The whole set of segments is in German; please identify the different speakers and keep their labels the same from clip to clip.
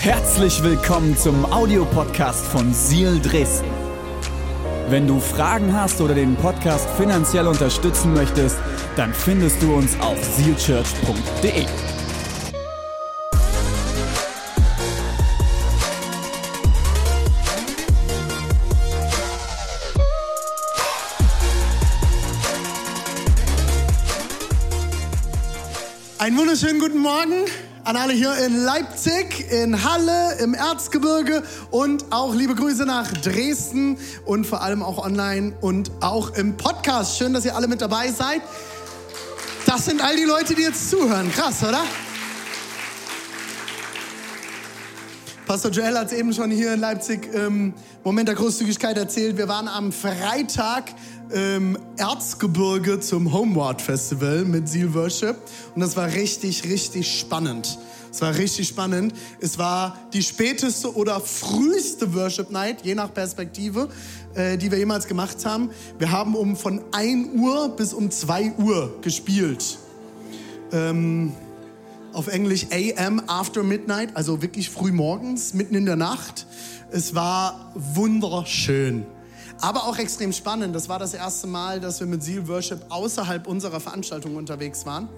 Speaker 1: Herzlich willkommen zum Audiopodcast von Seal Dresden. Wenn du Fragen hast oder den Podcast finanziell unterstützen möchtest, dann findest du uns auf sealchurch.de.
Speaker 2: Einen wunderschönen guten Morgen an alle hier in Leipzig, in Halle, im Erzgebirge und auch liebe Grüße nach Dresden und vor allem auch online und auch im Podcast. Schön, dass ihr alle mit dabei seid. Das sind all die Leute, die jetzt zuhören. Krass, oder? Pastor Joel hat es eben schon hier in Leipzig ähm, Moment der Großzügigkeit erzählt. Wir waren am Freitag im Erzgebirge zum Homeward Festival mit Seal Worship und das war richtig, richtig spannend. Es war richtig spannend. Es war die späteste oder früheste Worship Night, je nach Perspektive, äh, die wir jemals gemacht haben. Wir haben um von 1 Uhr bis um 2 Uhr gespielt. Ähm, auf Englisch AM After Midnight, also wirklich früh morgens, mitten in der Nacht. Es war wunderschön aber auch extrem spannend. Das war das erste Mal, dass wir mit Seal Worship außerhalb unserer Veranstaltung unterwegs waren.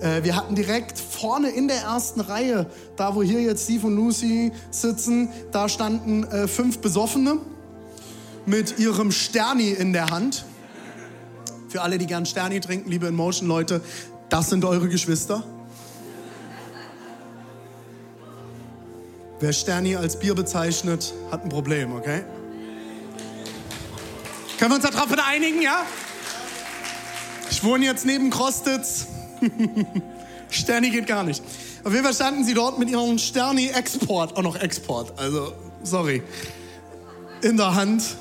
Speaker 2: Äh, wir hatten direkt vorne in der ersten Reihe, da wo hier jetzt Steve und Lucy sitzen, da standen äh, fünf Besoffene mit ihrem Sterni in der Hand. Für alle, die gern Sterni trinken, liebe Emotion-Leute, das sind eure Geschwister. Wer Sterni als Bier bezeichnet, hat ein Problem, okay? Können wir uns darauf einigen, ja? Ich wohne jetzt neben Krostitz. Sterni geht gar nicht. Auf jeden Fall standen sie dort mit ihrem Sterni-Export, auch noch Export, also sorry, in der Hand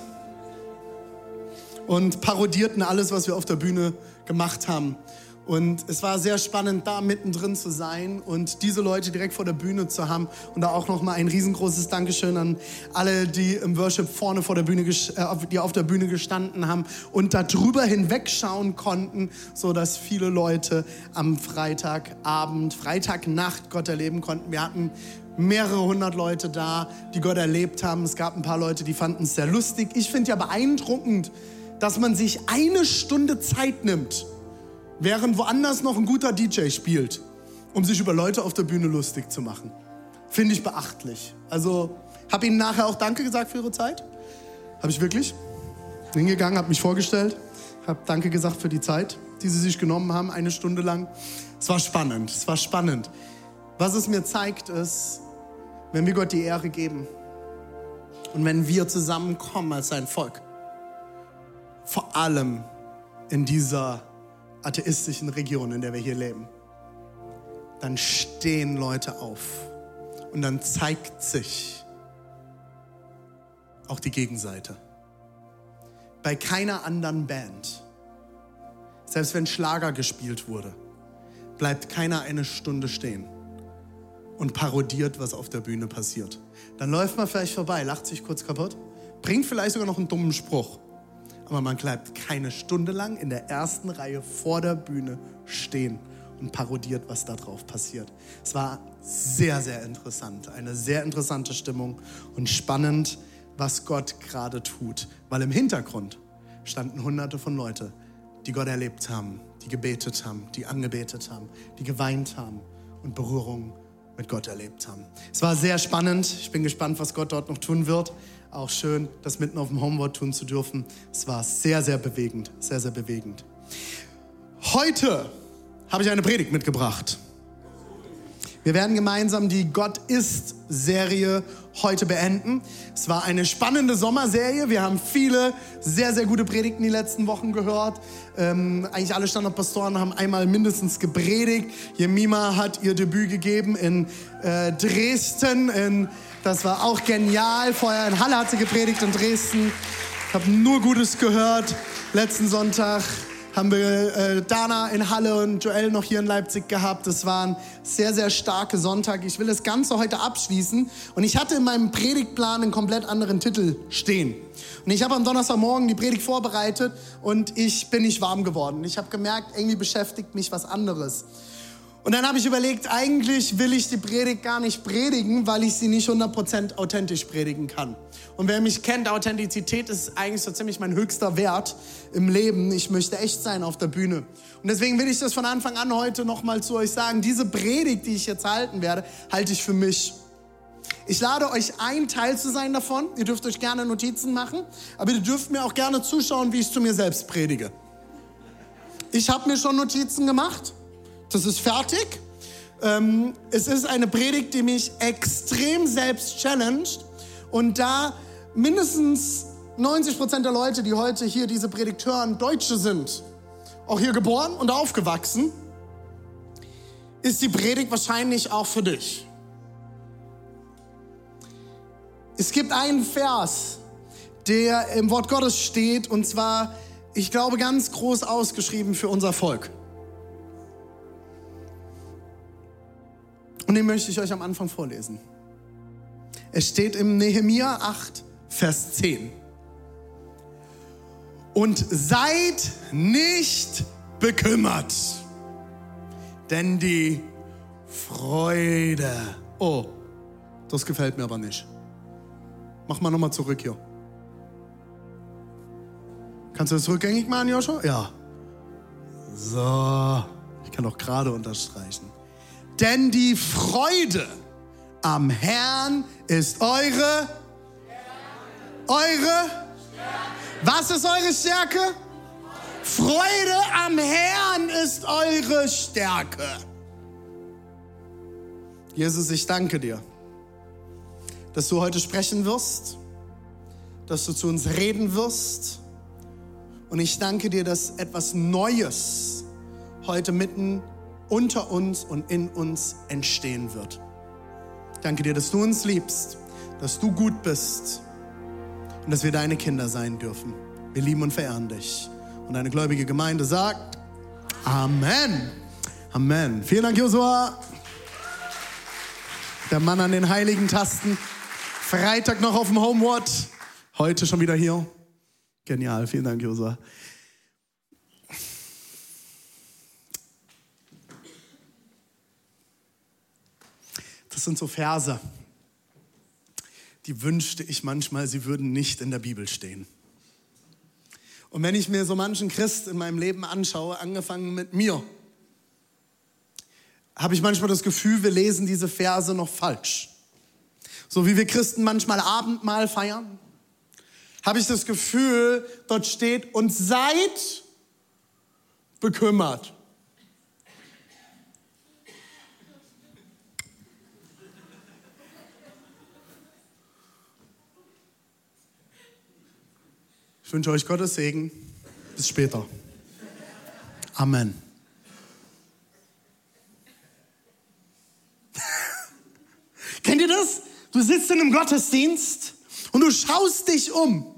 Speaker 2: und parodierten alles, was wir auf der Bühne gemacht haben. Und es war sehr spannend, da mittendrin zu sein und diese Leute direkt vor der Bühne zu haben. Und da auch nochmal ein riesengroßes Dankeschön an alle, die im Worship vorne vor der Bühne, äh, die auf der Bühne gestanden haben und da drüber hinwegschauen konnten, so dass viele Leute am Freitagabend, Freitagnacht Gott erleben konnten. Wir hatten mehrere hundert Leute da, die Gott erlebt haben. Es gab ein paar Leute, die fanden es sehr lustig. Ich finde ja beeindruckend, dass man sich eine Stunde Zeit nimmt während woanders noch ein guter DJ spielt, um sich über Leute auf der Bühne lustig zu machen. Finde ich beachtlich. Also habe Ihnen nachher auch Danke gesagt für Ihre Zeit. Habe ich wirklich. Hingegangen, habe mich vorgestellt, habe Danke gesagt für die Zeit, die Sie sich genommen haben, eine Stunde lang. Es war spannend, es war spannend. Was es mir zeigt, ist, wenn wir Gott die Ehre geben und wenn wir zusammenkommen als sein Volk, vor allem in dieser atheistischen Region, in der wir hier leben, dann stehen Leute auf und dann zeigt sich auch die Gegenseite. Bei keiner anderen Band, selbst wenn Schlager gespielt wurde, bleibt keiner eine Stunde stehen und parodiert, was auf der Bühne passiert. Dann läuft man vielleicht vorbei, lacht sich kurz kaputt, bringt vielleicht sogar noch einen dummen Spruch aber man bleibt keine Stunde lang in der ersten Reihe vor der Bühne stehen und parodiert, was da drauf passiert. Es war sehr, sehr interessant, eine sehr interessante Stimmung und spannend, was Gott gerade tut, weil im Hintergrund standen hunderte von Leuten, die Gott erlebt haben, die gebetet haben, die angebetet haben, die geweint haben und Berührung mit Gott erlebt haben. Es war sehr spannend. Ich bin gespannt, was Gott dort noch tun wird auch schön, das mitten auf dem Homeward tun zu dürfen. Es war sehr, sehr bewegend, sehr, sehr bewegend. Heute habe ich eine Predigt mitgebracht. Wir werden gemeinsam die Gott ist Serie heute beenden. Es war eine spannende Sommerserie. Wir haben viele sehr, sehr gute Predigten die letzten Wochen gehört. Ähm, eigentlich alle Standardpastoren haben einmal mindestens gepredigt. Jemima hat ihr Debüt gegeben in äh, Dresden. In, das war auch genial. Vorher in Halle hat sie gepredigt in Dresden. Ich habe nur Gutes gehört. Letzten Sonntag haben wir äh, Dana in Halle und Joel noch hier in Leipzig gehabt. Das waren sehr, sehr starke Sonntag. Ich will das Ganze heute abschließen. Und ich hatte in meinem Predigtplan einen komplett anderen Titel stehen. Und ich habe am Donnerstagmorgen die Predigt vorbereitet und ich bin nicht warm geworden. Ich habe gemerkt, irgendwie beschäftigt mich was anderes. Und dann habe ich überlegt, eigentlich will ich die Predigt gar nicht predigen, weil ich sie nicht 100% authentisch predigen kann. Und wer mich kennt, Authentizität ist eigentlich so ziemlich mein höchster Wert im Leben. Ich möchte echt sein auf der Bühne. Und deswegen will ich das von Anfang an heute nochmal zu euch sagen. Diese Predigt, die ich jetzt halten werde, halte ich für mich. Ich lade euch ein, Teil zu sein davon. Ihr dürft euch gerne Notizen machen, aber ihr dürft mir auch gerne zuschauen, wie ich zu mir selbst predige. Ich habe mir schon Notizen gemacht. Das ist fertig. Ähm, es ist eine Predigt, die mich extrem selbst challenged. Und da mindestens 90 Prozent der Leute, die heute hier diese Predigt hören, Deutsche sind, auch hier geboren und aufgewachsen, ist die Predigt wahrscheinlich auch für dich. Es gibt einen Vers, der im Wort Gottes steht, und zwar, ich glaube, ganz groß ausgeschrieben für unser Volk. Und den möchte ich euch am Anfang vorlesen. Es steht im Nehemia 8, Vers 10. Und seid nicht bekümmert, denn die Freude. Oh, das gefällt mir aber nicht. Mach mal nochmal zurück hier. Kannst du das rückgängig machen, Joshua? Ja. So, ich kann auch gerade unterstreichen. Denn die Freude am Herrn ist eure, eure, was ist eure Stärke? Freude am Herrn ist eure Stärke. Jesus, ich danke dir, dass du heute sprechen wirst, dass du zu uns reden wirst. Und ich danke dir, dass etwas Neues heute mitten unter uns und in uns entstehen wird. Danke dir, dass du uns liebst, dass du gut bist und dass wir deine Kinder sein dürfen. Wir lieben und verehren dich. Und eine gläubige Gemeinde sagt Amen. Amen. Vielen Dank, Josua. Der Mann an den heiligen Tasten. Freitag noch auf dem Homeward. Heute schon wieder hier. Genial. Vielen Dank, Josua. Sind so Verse, die wünschte ich manchmal, sie würden nicht in der Bibel stehen. Und wenn ich mir so manchen Christ in meinem Leben anschaue, angefangen mit mir, habe ich manchmal das Gefühl, wir lesen diese Verse noch falsch. So wie wir Christen manchmal Abendmahl feiern, habe ich das Gefühl, dort steht, und seid bekümmert. Wünsche euch Gottes Segen. Bis später. Amen. Kennt ihr das? Du sitzt in einem Gottesdienst und du schaust dich um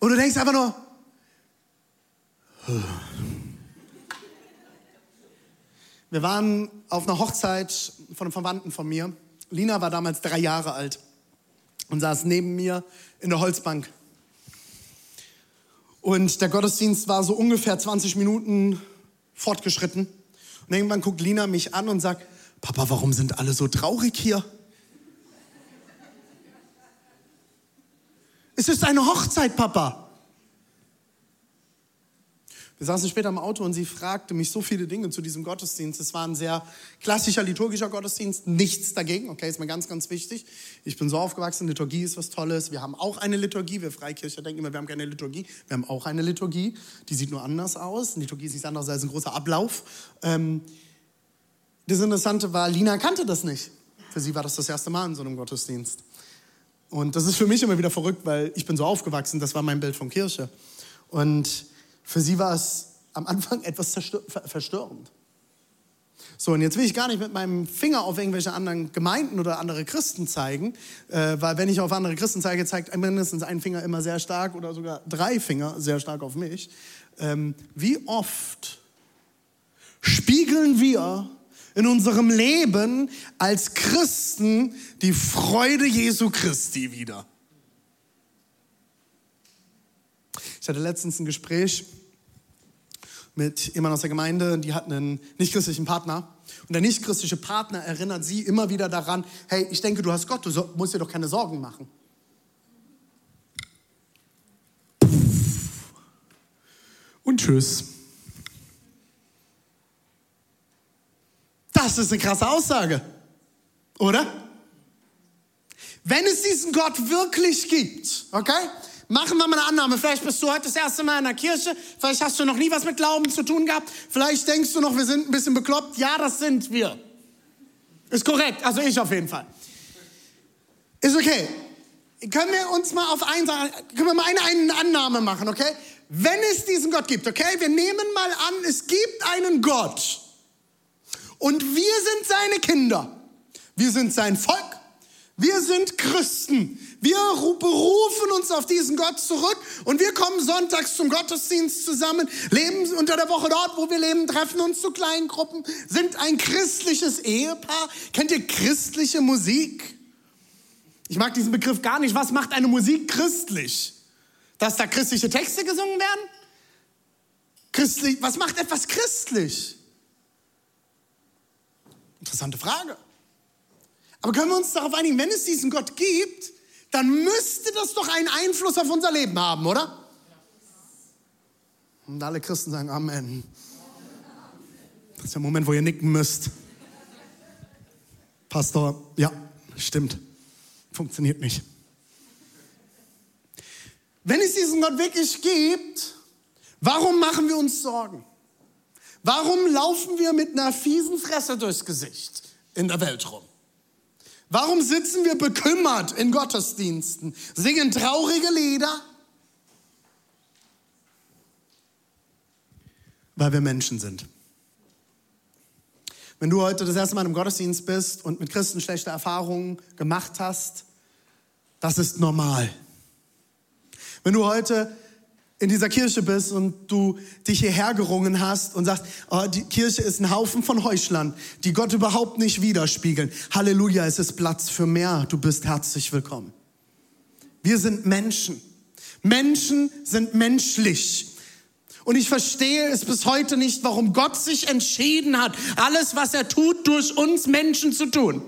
Speaker 2: und du denkst einfach nur, wir waren auf einer Hochzeit von einem Verwandten von mir. Lina war damals drei Jahre alt und saß neben mir in der Holzbank. Und der Gottesdienst war so ungefähr 20 Minuten fortgeschritten. Und irgendwann guckt Lina mich an und sagt, Papa, warum sind alle so traurig hier? Es ist eine Hochzeit, Papa. Wir saßen später im Auto und sie fragte mich so viele Dinge zu diesem Gottesdienst. Es war ein sehr klassischer liturgischer Gottesdienst, nichts dagegen, okay, ist mir ganz, ganz wichtig. Ich bin so aufgewachsen, Liturgie ist was Tolles. Wir haben auch eine Liturgie, wir Freikircher denken immer, wir haben keine Liturgie. Wir haben auch eine Liturgie, die sieht nur anders aus. Liturgie ist nichts anderes als ein großer Ablauf. Ähm, das Interessante war, Lina kannte das nicht. Für sie war das das erste Mal in so einem Gottesdienst. Und das ist für mich immer wieder verrückt, weil ich bin so aufgewachsen, das war mein Bild von Kirche. Und für sie war es am Anfang etwas verstörend. So, und jetzt will ich gar nicht mit meinem Finger auf irgendwelche anderen Gemeinden oder andere Christen zeigen, äh, weil wenn ich auf andere Christen zeige, zeigt mindestens ein Finger immer sehr stark oder sogar drei Finger sehr stark auf mich. Ähm, wie oft spiegeln wir in unserem Leben als Christen die Freude Jesu Christi wieder? Ich hatte letztens ein Gespräch mit jemandem aus der Gemeinde, die hat einen nichtchristlichen Partner. Und der nichtchristliche Partner erinnert sie immer wieder daran, hey, ich denke, du hast Gott, du musst dir doch keine Sorgen machen. Und tschüss. Das ist eine krasse Aussage, oder? Wenn es diesen Gott wirklich gibt, okay? Machen wir mal eine Annahme. Vielleicht bist du heute das erste Mal in der Kirche. Vielleicht hast du noch nie was mit Glauben zu tun gehabt. Vielleicht denkst du noch, wir sind ein bisschen bekloppt. Ja, das sind wir. Ist korrekt. Also ich auf jeden Fall. Ist okay. Können wir uns mal auf ein, können wir mal eine, eine Annahme machen, okay? Wenn es diesen Gott gibt, okay? Wir nehmen mal an, es gibt einen Gott. Und wir sind seine Kinder. Wir sind sein Volk. Wir sind Christen. Wir berufen uns auf diesen Gott zurück und wir kommen sonntags zum Gottesdienst zusammen, leben unter der Woche dort, wo wir leben, treffen uns zu kleinen Gruppen, sind ein christliches Ehepaar. Kennt ihr christliche Musik? Ich mag diesen Begriff gar nicht. Was macht eine Musik christlich? Dass da christliche Texte gesungen werden? Christlich, was macht etwas christlich? Interessante Frage. Aber können wir uns darauf einigen, wenn es diesen Gott gibt, dann müsste das doch einen Einfluss auf unser Leben haben, oder? Und alle Christen sagen Amen. Das ist der Moment, wo ihr nicken müsst. Pastor, ja, stimmt. Funktioniert nicht. Wenn es diesen Gott wirklich gibt, warum machen wir uns Sorgen? Warum laufen wir mit einer fiesen Fresse durchs Gesicht in der Welt rum? Warum sitzen wir bekümmert in Gottesdiensten, singen traurige Lieder? Weil wir Menschen sind. Wenn du heute das erste Mal im Gottesdienst bist und mit Christen schlechte Erfahrungen gemacht hast, das ist normal. Wenn du heute in dieser Kirche bist und du dich hierher gerungen hast und sagst, oh, die Kirche ist ein Haufen von Heuchlern, die Gott überhaupt nicht widerspiegeln. Halleluja, es ist Platz für mehr. Du bist herzlich willkommen. Wir sind Menschen. Menschen sind menschlich. Und ich verstehe es bis heute nicht, warum Gott sich entschieden hat, alles, was er tut, durch uns Menschen zu tun.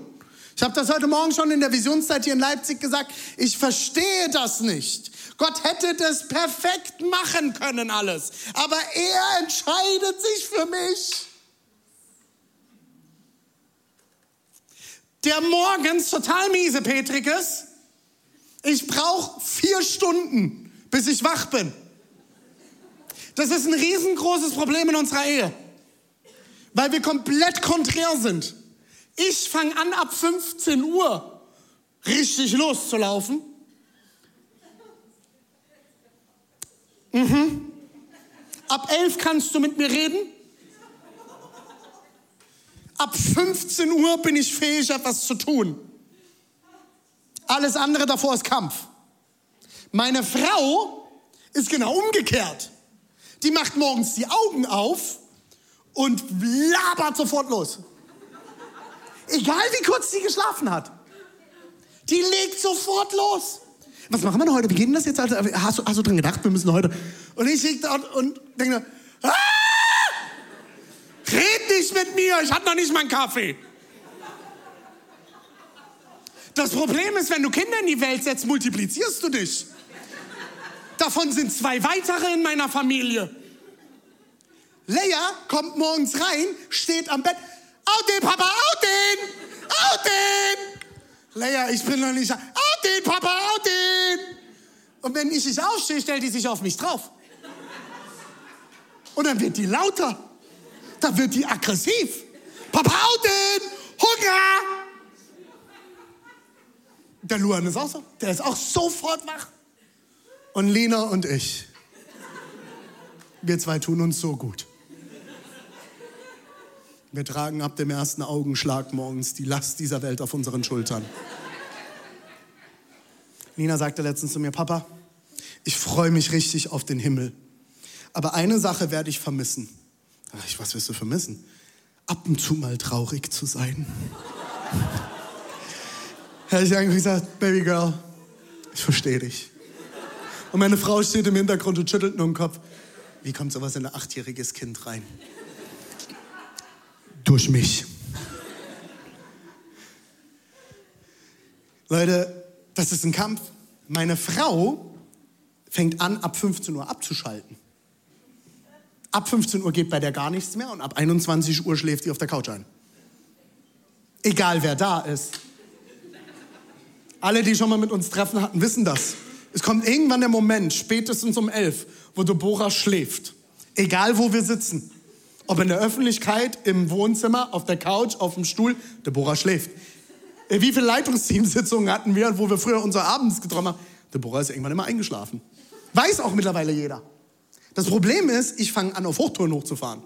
Speaker 2: Ich habe das heute Morgen schon in der Visionszeit hier in Leipzig gesagt. Ich verstehe das nicht. Gott hätte das perfekt machen können alles. Aber er entscheidet sich für mich. Der morgens total miese Petrik ist. Ich brauche vier Stunden, bis ich wach bin. Das ist ein riesengroßes Problem in unserer Ehe, weil wir komplett konträr sind. Ich fange an, ab 15 Uhr richtig loszulaufen Mhm. Ab elf kannst du mit mir reden. Ab 15 Uhr bin ich fähig, etwas zu tun. Alles andere davor ist Kampf. Meine Frau ist genau umgekehrt. Die macht morgens die Augen auf und labert sofort los. Egal wie kurz sie geschlafen hat. Die legt sofort los was machen wir denn heute? Wie geht denn das jetzt? Hast, du, hast du dran gedacht, wir müssen heute. Und ich liege dort und denke, ah! red nicht mit mir, ich hatte noch nicht meinen Kaffee. Das Problem ist, wenn du Kinder in die Welt setzt, multiplizierst du dich. Davon sind zwei weitere in meiner Familie. Leia kommt morgens rein, steht am Bett. Out den, Papa, out den! Out den! Leia, ich bin noch nicht. Out den, Papa, out den! Und wenn ich nicht aufstehe, stellt die sich auf mich drauf. Und dann wird die lauter. Dann wird die aggressiv. Papa, Auden! Hunger! Der Luan ist auch so. Der ist auch sofort wach. Und Lena und ich. Wir zwei tun uns so gut. Wir tragen ab dem ersten Augenschlag morgens die Last dieser Welt auf unseren Schultern. Nina sagte letztens zu mir, Papa, ich freue mich richtig auf den Himmel. Aber eine Sache werde ich vermissen. Ach, ich, was wirst du vermissen? Ab und zu mal traurig zu sein. Hätte ich eigentlich gesagt, Baby Girl, ich verstehe dich. Und meine Frau steht im Hintergrund und schüttelt nur den Kopf. Wie kommt sowas in ein achtjähriges Kind rein? Durch mich. Leute, das ist ein Kampf. Meine Frau fängt an, ab 15 Uhr abzuschalten. Ab 15 Uhr geht bei der gar nichts mehr und ab 21 Uhr schläft sie auf der Couch ein. Egal wer da ist. Alle, die schon mal mit uns treffen hatten, wissen das. Es kommt irgendwann der Moment, spätestens um 11, wo Deborah schläft. Egal wo wir sitzen. Ob in der Öffentlichkeit, im Wohnzimmer, auf der Couch, auf dem Stuhl, Deborah schläft. Äh, wie viele Leitungsteamsitzungen hatten wir, wo wir früher unser Abends getroffen haben? Deborah ist irgendwann immer eingeschlafen. Weiß auch mittlerweile jeder. Das Problem ist, ich fange an, auf Hochtouren hochzufahren.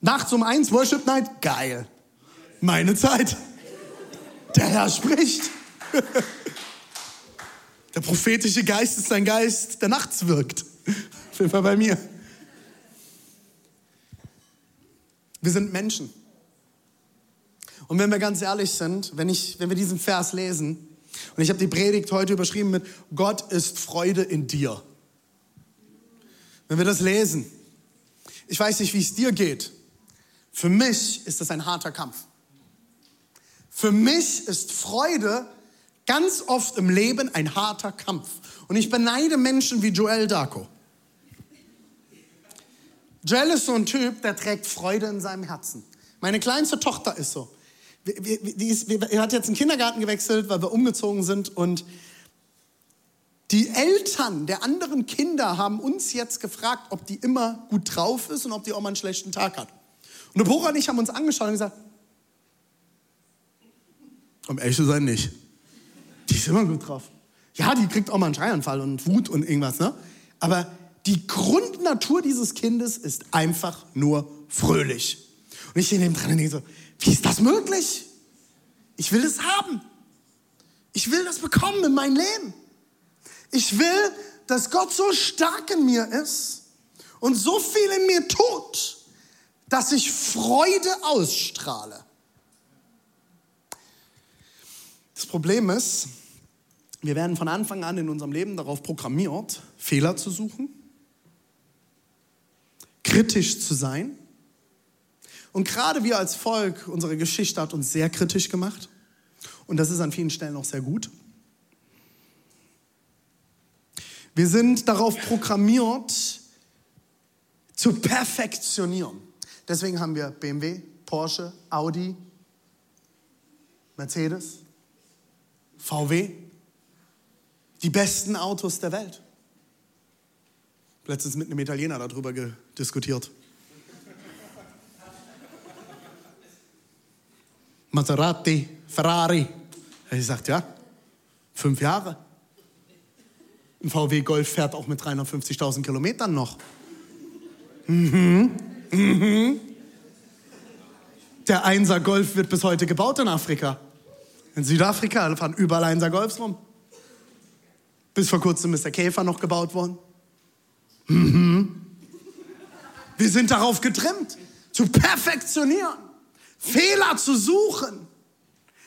Speaker 2: Nachts um eins, Worship Night, geil. Meine Zeit. Der Herr spricht. Der prophetische Geist ist ein Geist, der nachts wirkt. Auf jeden Fall bei mir. Wir sind Menschen. Und wenn wir ganz ehrlich sind, wenn, ich, wenn wir diesen Vers lesen, und ich habe die Predigt heute überschrieben mit Gott ist Freude in dir. Wenn wir das lesen, ich weiß nicht, wie es dir geht. Für mich ist das ein harter Kampf. Für mich ist Freude ganz oft im Leben ein harter Kampf. Und ich beneide Menschen wie Joel Darko. Joel ist so ein Typ, der trägt Freude in seinem Herzen. Meine kleinste Tochter ist so. Die ist, die hat jetzt einen Kindergarten gewechselt, weil wir umgezogen sind und die Eltern der anderen Kinder haben uns jetzt gefragt, ob die immer gut drauf ist und ob die auch mal einen schlechten Tag hat. Und Deborah und ich haben uns angeschaut und gesagt, um ehrlich zu sein, nicht. Die ist immer gut drauf. Ja, die kriegt auch mal einen Schreianfall und Wut und irgendwas, ne? Aber die Grundnatur dieses Kindes ist einfach nur fröhlich. Und ich stehe neben dran und denke so, wie ist das möglich? Ich will es haben. Ich will das bekommen in mein Leben. Ich will, dass Gott so stark in mir ist und so viel in mir tut, dass ich Freude ausstrahle. Das Problem ist, wir werden von Anfang an in unserem Leben darauf programmiert, Fehler zu suchen, kritisch zu sein und gerade wir als Volk, unsere Geschichte hat uns sehr kritisch gemacht. Und das ist an vielen Stellen auch sehr gut. Wir sind darauf programmiert, zu perfektionieren. Deswegen haben wir BMW, Porsche, Audi, Mercedes, VW, die besten Autos der Welt. Letztens mit einem Italiener darüber diskutiert. Maserati, Ferrari. Er sagt, ja, fünf Jahre. Ein VW Golf fährt auch mit 350.000 Kilometern noch. Mhm. Mhm. Der Einser Golf wird bis heute gebaut in Afrika. In Südafrika fahren überall Einser Golfs rum. Bis vor kurzem ist der Käfer noch gebaut worden. Mhm. Wir sind darauf getrimmt, zu perfektionieren. Fehler zu suchen.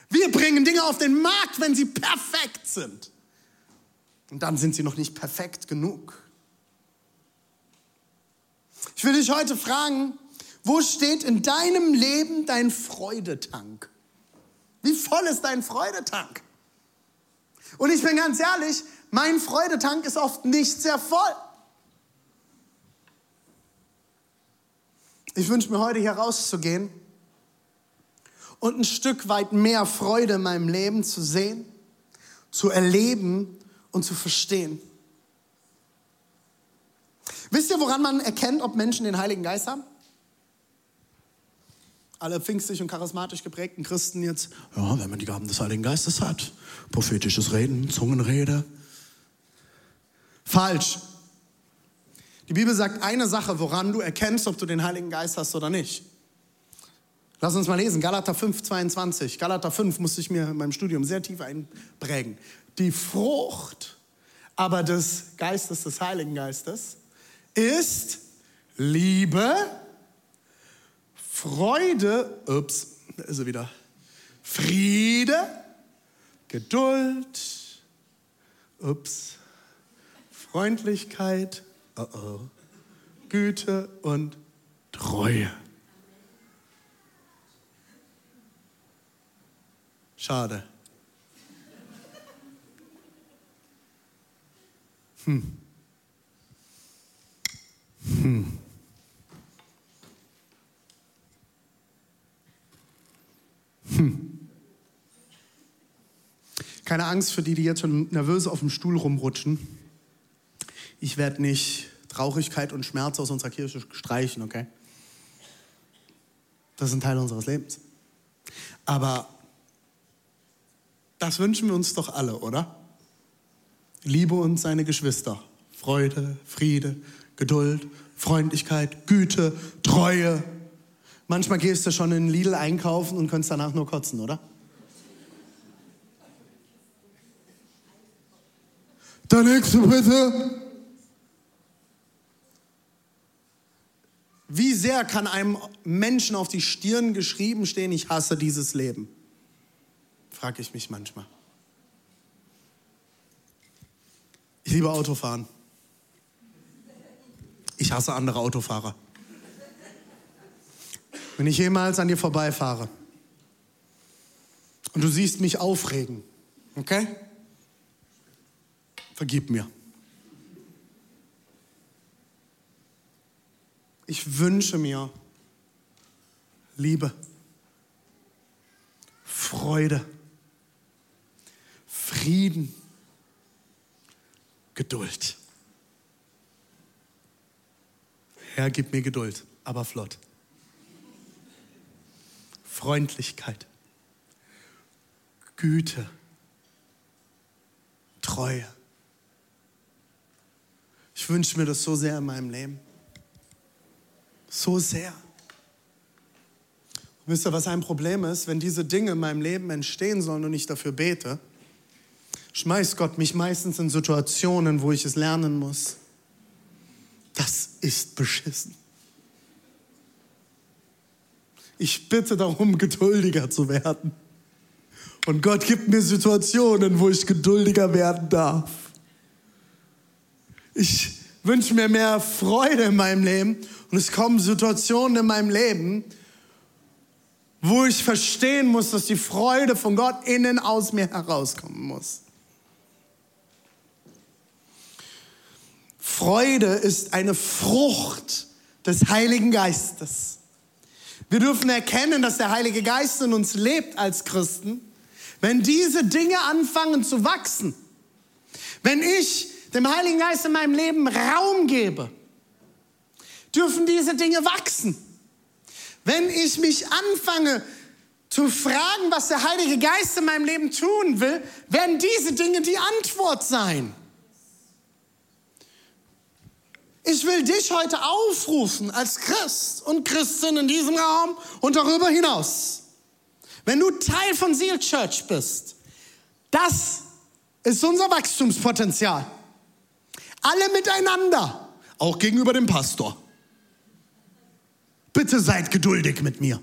Speaker 2: Wir bringen Dinge auf den Markt, wenn sie perfekt sind. Und dann sind sie noch nicht perfekt genug. Ich will dich heute fragen, wo steht in deinem Leben dein Freudetank? Wie voll ist dein Freudetank? Und ich bin ganz ehrlich, mein Freudetank ist oft nicht sehr voll. Ich wünsche mir heute hier rauszugehen und ein Stück weit mehr Freude in meinem Leben zu sehen, zu erleben und zu verstehen. Wisst ihr, woran man erkennt, ob Menschen den Heiligen Geist haben? Alle pfingstlich und charismatisch geprägten Christen jetzt, ja, wenn man die Gaben des Heiligen Geistes hat, prophetisches Reden, Zungenrede. Falsch. Die Bibel sagt eine Sache, woran du erkennst, ob du den Heiligen Geist hast oder nicht. Lass uns mal lesen, Galater 5, 22. Galater 5 musste ich mir in meinem Studium sehr tief einprägen. Die Frucht aber des Geistes, des Heiligen Geistes, ist Liebe, Freude, ups, da ist er wieder, Friede, Geduld, ups, Freundlichkeit, oh oh, Güte und Treue. Schade. Hm. Hm. Hm. Keine Angst für die, die jetzt schon nervös auf dem Stuhl rumrutschen. Ich werde nicht Traurigkeit und Schmerz aus unserer Kirche streichen, okay? Das ist ein Teil unseres Lebens. Aber das wünschen wir uns doch alle, oder? Liebe uns seine Geschwister. Freude, Friede, Geduld, Freundlichkeit, Güte, Treue. Manchmal gehst du schon in Lidl einkaufen und kannst danach nur kotzen, oder? Der nächste bitte. Wie sehr kann einem Menschen auf die Stirn geschrieben stehen, ich hasse dieses Leben? Frage ich mich manchmal. Ich liebe Autofahren. Ich hasse andere Autofahrer. Wenn ich jemals an dir vorbeifahre und du siehst mich aufregen, okay? Vergib mir. Ich wünsche mir Liebe, Freude, Frieden, Geduld. Herr, gib mir Geduld, aber flott. Freundlichkeit, Güte, Treue. Ich wünsche mir das so sehr in meinem Leben. So sehr. Und wisst ihr, was ein Problem ist? Wenn diese Dinge in meinem Leben entstehen sollen und ich dafür bete, schmeißt Gott mich meistens in Situationen, wo ich es lernen muss. Das ist beschissen. Ich bitte darum, geduldiger zu werden. Und Gott gibt mir Situationen, wo ich geduldiger werden darf. Ich wünsche mir mehr Freude in meinem Leben und es kommen Situationen in meinem Leben, wo ich verstehen muss, dass die Freude von Gott innen aus mir herauskommen muss. Freude ist eine Frucht des Heiligen Geistes. Wir dürfen erkennen, dass der Heilige Geist in uns lebt als Christen, wenn diese Dinge anfangen zu wachsen. Wenn ich dem Heiligen Geist in meinem Leben Raum gebe, dürfen diese Dinge wachsen. Wenn ich mich anfange zu fragen, was der Heilige Geist in meinem Leben tun will, werden diese Dinge die Antwort sein. Ich will dich heute aufrufen als Christ und Christin in diesem Raum und darüber hinaus. Wenn du Teil von Seal Church bist, das ist unser Wachstumspotenzial. Alle miteinander, auch gegenüber dem Pastor. Bitte seid geduldig mit mir.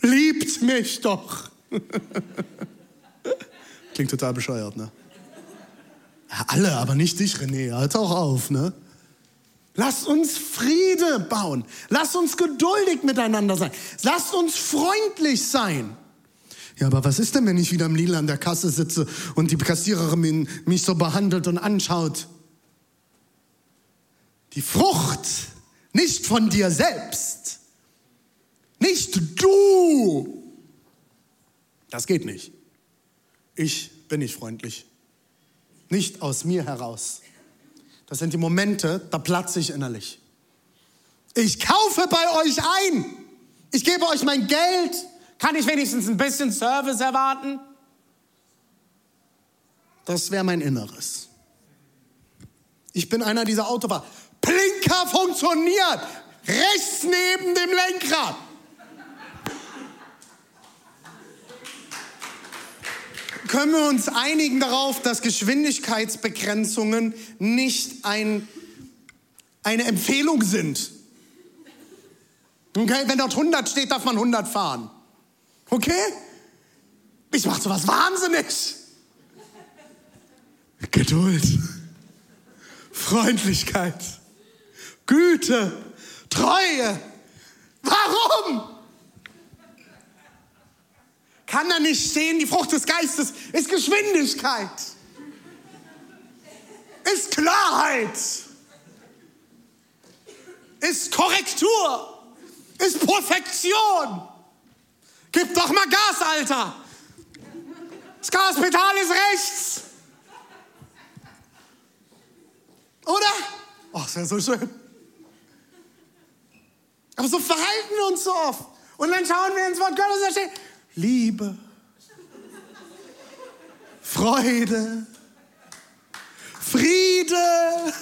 Speaker 2: Liebt mich doch. Klingt total bescheuert, ne? Alle, aber nicht dich, René. Halt auch auf, ne? Lasst uns Friede bauen. Lasst uns geduldig miteinander sein. Lasst uns freundlich sein. Ja, aber was ist denn, wenn ich wieder im Lila an der Kasse sitze und die Kassiererin mich so behandelt und anschaut? Die Frucht nicht von dir selbst, nicht du. Das geht nicht. Ich bin nicht freundlich. Nicht aus mir heraus. Das sind die Momente, da platze ich innerlich. Ich kaufe bei euch ein. Ich gebe euch mein Geld. Kann ich wenigstens ein bisschen Service erwarten? Das wäre mein Inneres. Ich bin einer dieser Autofahrer. Blinker funktioniert. Rechts neben dem Lenkrad. Können wir uns einigen darauf, dass Geschwindigkeitsbegrenzungen nicht ein, eine Empfehlung sind? Okay, wenn dort 100 steht, darf man 100 fahren. Okay? Ich mache sowas wahnsinnig. Geduld. Freundlichkeit, Güte, Treue. Warum? Kann da nicht stehen, die Frucht des Geistes ist Geschwindigkeit, ist Klarheit, ist Korrektur, ist Perfektion. Gib doch mal Gas, Alter. Das Gaspedal ist rechts. Oder? Ach, das wäre so schön. Aber so verhalten wir uns so oft. Und dann schauen wir ins Wort Gottes und da steht Liebe, Freude, Friede.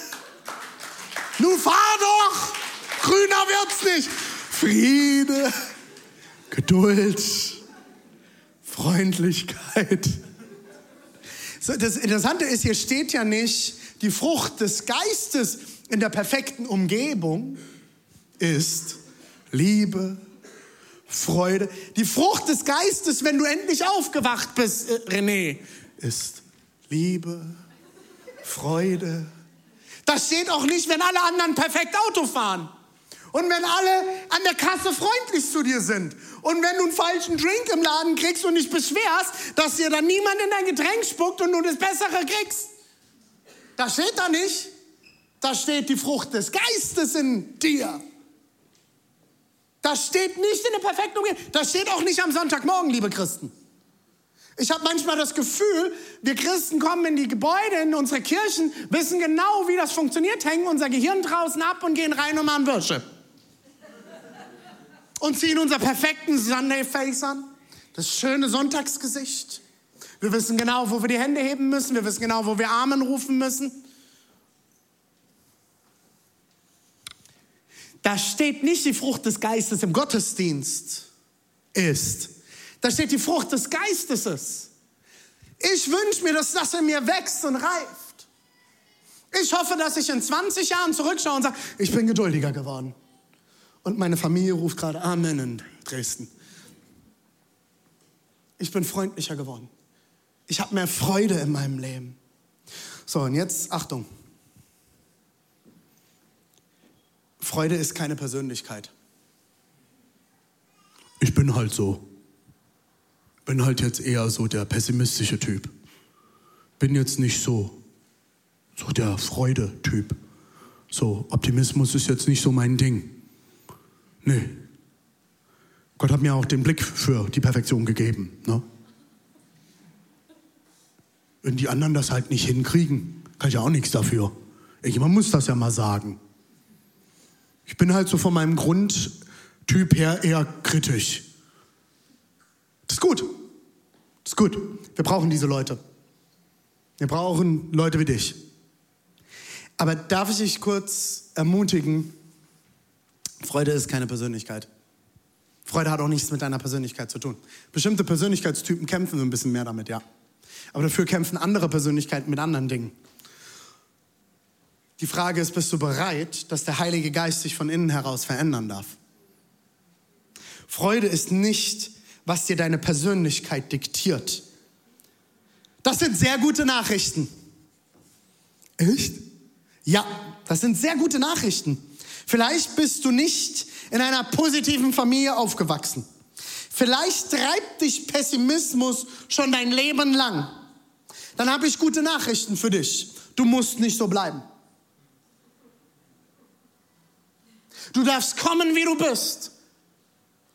Speaker 2: Nun fahr doch! Grüner wird's nicht. Friede, Geduld, Freundlichkeit. So, das Interessante ist, hier steht ja nicht, die Frucht des Geistes in der perfekten Umgebung ist Liebe, Freude. Die Frucht des Geistes, wenn du endlich aufgewacht bist, äh, René, ist Liebe, Freude. Das steht auch nicht, wenn alle anderen perfekt Auto fahren. Und wenn alle an der Kasse freundlich zu dir sind. Und wenn du einen falschen Drink im Laden kriegst und dich beschwerst, dass dir dann niemand in dein Getränk spuckt und du das Bessere kriegst. Das steht da nicht. Da steht die Frucht des Geistes in dir. Das steht nicht in der perfekten Umgebung. Das steht auch nicht am Sonntagmorgen, liebe Christen. Ich habe manchmal das Gefühl, wir Christen kommen in die Gebäude, in unsere Kirchen, wissen genau, wie das funktioniert, hängen unser Gehirn draußen ab und gehen rein und machen Würsche. Und ziehen unser perfekten Sunday Face an, das schöne Sonntagsgesicht. Wir wissen genau, wo wir die Hände heben müssen, wir wissen genau, wo wir Amen rufen müssen. Da steht nicht die Frucht des Geistes im Gottesdienst ist. Da steht die Frucht des Geistes ist. Ich wünsche mir, dass das in mir wächst und reift. Ich hoffe, dass ich in 20 Jahren zurückschaue und sage, ich bin geduldiger geworden. Und meine Familie ruft gerade Amen in Dresden. Ich bin freundlicher geworden. Ich habe mehr Freude in meinem Leben. So, und jetzt Achtung. Freude ist keine Persönlichkeit. Ich bin halt so. Bin halt jetzt eher so der pessimistische Typ. Bin jetzt nicht so, so der Freude-Typ. So, Optimismus ist jetzt nicht so mein Ding. Nee. Gott hat mir auch den Blick für die Perfektion gegeben. Ne? Wenn die anderen das halt nicht hinkriegen, kann ich ja auch nichts dafür. Irgendjemand muss das ja mal sagen. Ich bin halt so von meinem Grundtyp her eher kritisch. Das ist gut. Das ist gut. Wir brauchen diese Leute. Wir brauchen Leute wie dich. Aber darf ich dich kurz ermutigen? Freude ist keine Persönlichkeit. Freude hat auch nichts mit deiner Persönlichkeit zu tun. Bestimmte Persönlichkeitstypen kämpfen so ein bisschen mehr damit, ja. Aber dafür kämpfen andere Persönlichkeiten mit anderen Dingen. Die Frage ist, bist du bereit, dass der Heilige Geist sich von innen heraus verändern darf? Freude ist nicht, was dir deine Persönlichkeit diktiert. Das sind sehr gute Nachrichten. Echt? Ja, das sind sehr gute Nachrichten. Vielleicht bist du nicht in einer positiven Familie aufgewachsen. Vielleicht treibt dich Pessimismus schon dein Leben lang. Dann habe ich gute Nachrichten für dich. Du musst nicht so bleiben. Du darfst kommen, wie du bist.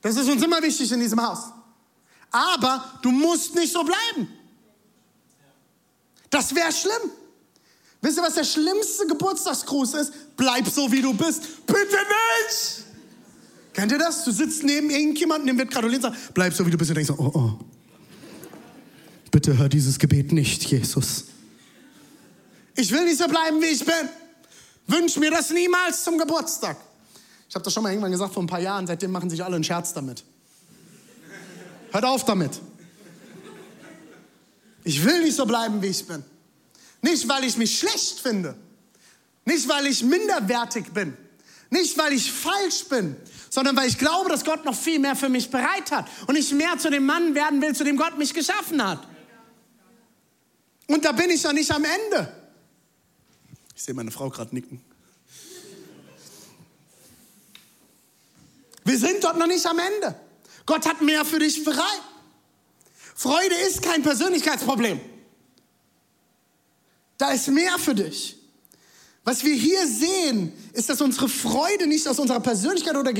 Speaker 2: Das ist uns immer wichtig in diesem Haus. Aber du musst nicht so bleiben. Das wäre schlimm. Wisst ihr, was der schlimmste Geburtstagsgruß ist? Bleib so, wie du bist. Bitte nicht! Kennt ihr das? Du sitzt neben irgendjemandem, dem wird gratuliert und sagt, bleib so, wie du bist. Und denkst so, oh, oh. Bitte hör dieses Gebet nicht, Jesus. Ich will nicht so bleiben, wie ich bin. Wünsch mir das niemals zum Geburtstag. Ich habe das schon mal irgendwann gesagt vor ein paar Jahren, seitdem machen sich alle einen Scherz damit. Hört auf damit. Ich will nicht so bleiben, wie ich bin. Nicht, weil ich mich schlecht finde. Nicht, weil ich minderwertig bin. Nicht, weil ich falsch bin, sondern weil ich glaube, dass Gott noch viel mehr für mich bereit hat und ich mehr zu dem Mann werden will, zu dem Gott mich geschaffen hat. Und da bin ich ja nicht am Ende. Ich sehe meine Frau gerade nicken. Wir sind dort noch nicht am Ende. Gott hat mehr für dich bereit. Freude ist kein Persönlichkeitsproblem. Da ist mehr für dich. Was wir hier sehen, ist, dass unsere Freude nicht aus unserer Persönlichkeit oder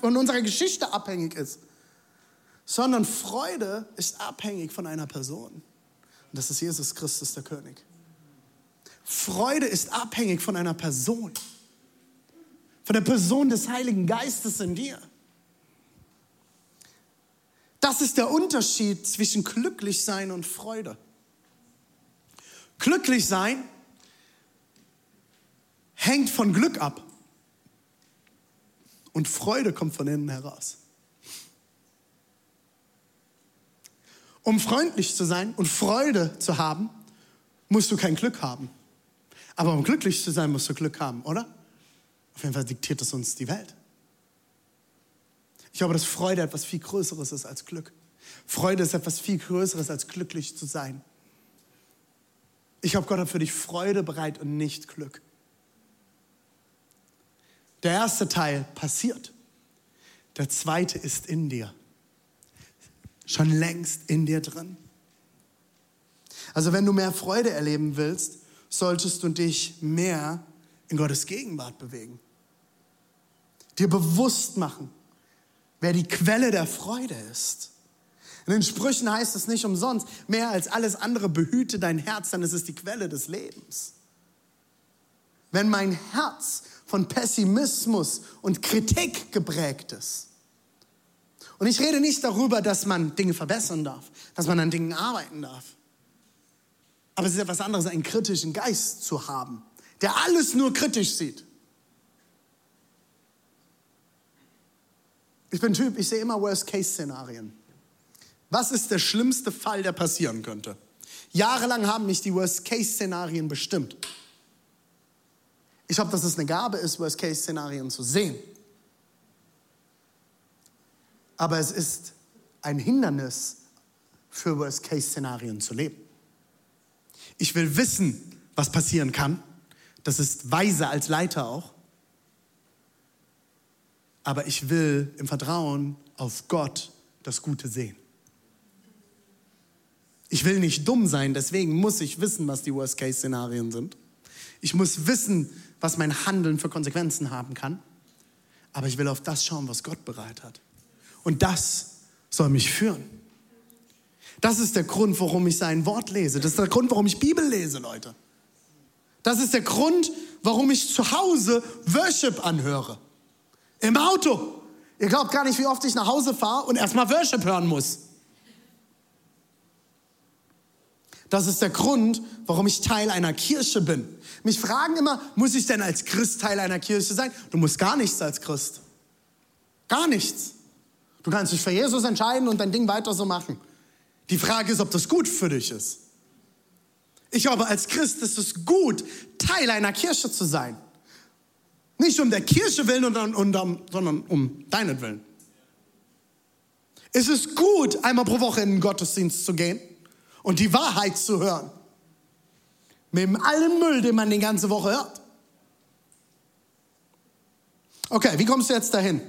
Speaker 2: von unserer Geschichte abhängig ist, sondern Freude ist abhängig von einer Person. Und das ist Jesus Christus, der König. Freude ist abhängig von einer Person, von der Person des Heiligen Geistes in dir. Das ist der Unterschied zwischen glücklich sein und Freude. Glücklich sein hängt von Glück ab. Und Freude kommt von innen heraus. Um freundlich zu sein und Freude zu haben, musst du kein Glück haben. Aber um glücklich zu sein, musst du Glück haben, oder? Auf jeden Fall diktiert es uns die Welt. Ich glaube, dass Freude etwas viel Größeres ist als Glück. Freude ist etwas viel Größeres als glücklich zu sein. Ich glaube, Gott hat für dich Freude bereit und nicht Glück. Der erste Teil passiert. Der zweite ist in dir. Schon längst in dir drin. Also wenn du mehr Freude erleben willst, solltest du dich mehr in Gottes Gegenwart bewegen. Dir bewusst machen, wer die Quelle der Freude ist. In den Sprüchen heißt es nicht umsonst, mehr als alles andere behüte dein Herz, ist es die Quelle des Lebens. Wenn mein Herz von Pessimismus und Kritik geprägt ist, und ich rede nicht darüber, dass man Dinge verbessern darf, dass man an Dingen arbeiten darf. Aber es ist etwas anderes, einen kritischen Geist zu haben, der alles nur kritisch sieht. Ich bin Typ, ich sehe immer Worst-Case-Szenarien. Was ist der schlimmste Fall, der passieren könnte? Jahrelang haben mich die Worst-Case-Szenarien bestimmt. Ich glaube, dass es eine Gabe ist, Worst-Case-Szenarien zu sehen. Aber es ist ein Hindernis für Worst-Case-Szenarien zu leben. Ich will wissen, was passieren kann. Das ist weise als Leiter auch. Aber ich will im Vertrauen auf Gott das Gute sehen. Ich will nicht dumm sein, deswegen muss ich wissen, was die Worst-Case-Szenarien sind. Ich muss wissen, was mein Handeln für Konsequenzen haben kann. Aber ich will auf das schauen, was Gott bereit hat. Und das soll mich führen. Das ist der Grund, warum ich sein Wort lese. Das ist der Grund, warum ich Bibel lese, Leute. Das ist der Grund, warum ich zu Hause Worship anhöre. Im Auto. Ihr glaubt gar nicht, wie oft ich nach Hause fahre und erstmal Worship hören muss. Das ist der Grund, warum ich Teil einer Kirche bin. Mich fragen immer, muss ich denn als Christ Teil einer Kirche sein? Du musst gar nichts als Christ. Gar nichts. Du kannst dich für Jesus entscheiden und dein Ding weiter so machen. Die Frage ist, ob das gut für dich ist. Ich glaube, als Christ ist es gut, Teil einer Kirche zu sein. Nicht um der Kirche willen, sondern um deinen Willen. Es ist gut, einmal pro Woche in den Gottesdienst zu gehen und die Wahrheit zu hören. Mit allem Müll, den man die ganze Woche hört. Okay, wie kommst du jetzt dahin?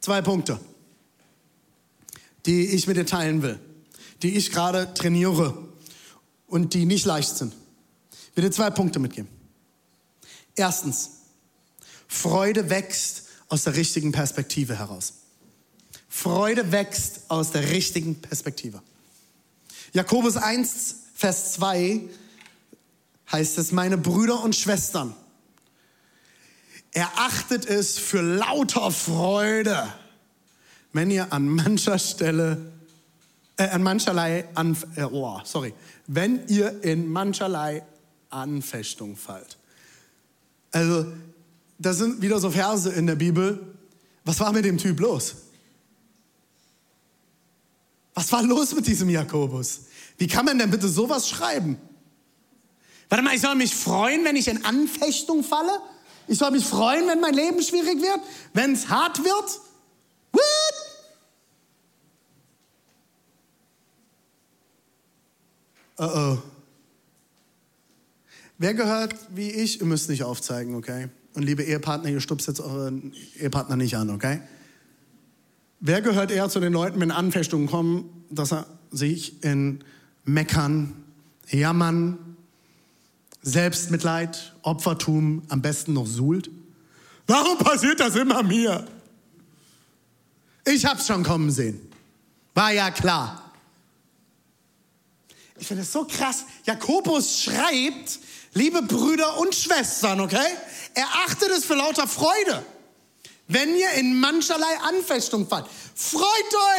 Speaker 2: Zwei Punkte, die ich mit dir teilen will, die ich gerade trainiere und die nicht leicht sind. Ich will dir zwei Punkte mitgeben. Erstens, Freude wächst aus der richtigen Perspektive heraus. Freude wächst aus der richtigen Perspektive. Jakobus 1, Vers 2 heißt es, meine Brüder und Schwestern, erachtet es für lauter Freude, wenn ihr an mancher Stelle, äh, an mancherlei, an, äh, oh, sorry, wenn ihr in mancherlei Anfechtung fallt. Also, das sind wieder so Verse in der Bibel. Was war mit dem Typ los? Was war los mit diesem Jakobus? Wie kann man denn bitte sowas schreiben? Warte mal, ich soll mich freuen, wenn ich in Anfechtung falle? Ich soll mich freuen, wenn mein Leben schwierig wird? Wenn es hart wird? What? Oh oh. Wer gehört wie ich, ihr müsst nicht aufzeigen, okay? Und liebe Ehepartner, ihr stupst jetzt euren Ehepartner nicht an, okay? Wer gehört eher zu den Leuten, wenn Anfechtungen kommen, dass er sich in Meckern, Jammern, Selbstmitleid, Opfertum am besten noch suhlt? Warum passiert das immer mir? Ich hab's schon kommen sehen. War ja klar. Ich finde es so krass. Jakobus schreibt, liebe Brüder und Schwestern, okay? Erachtet es für lauter Freude, wenn ihr in mancherlei Anfechtung fallt. Freut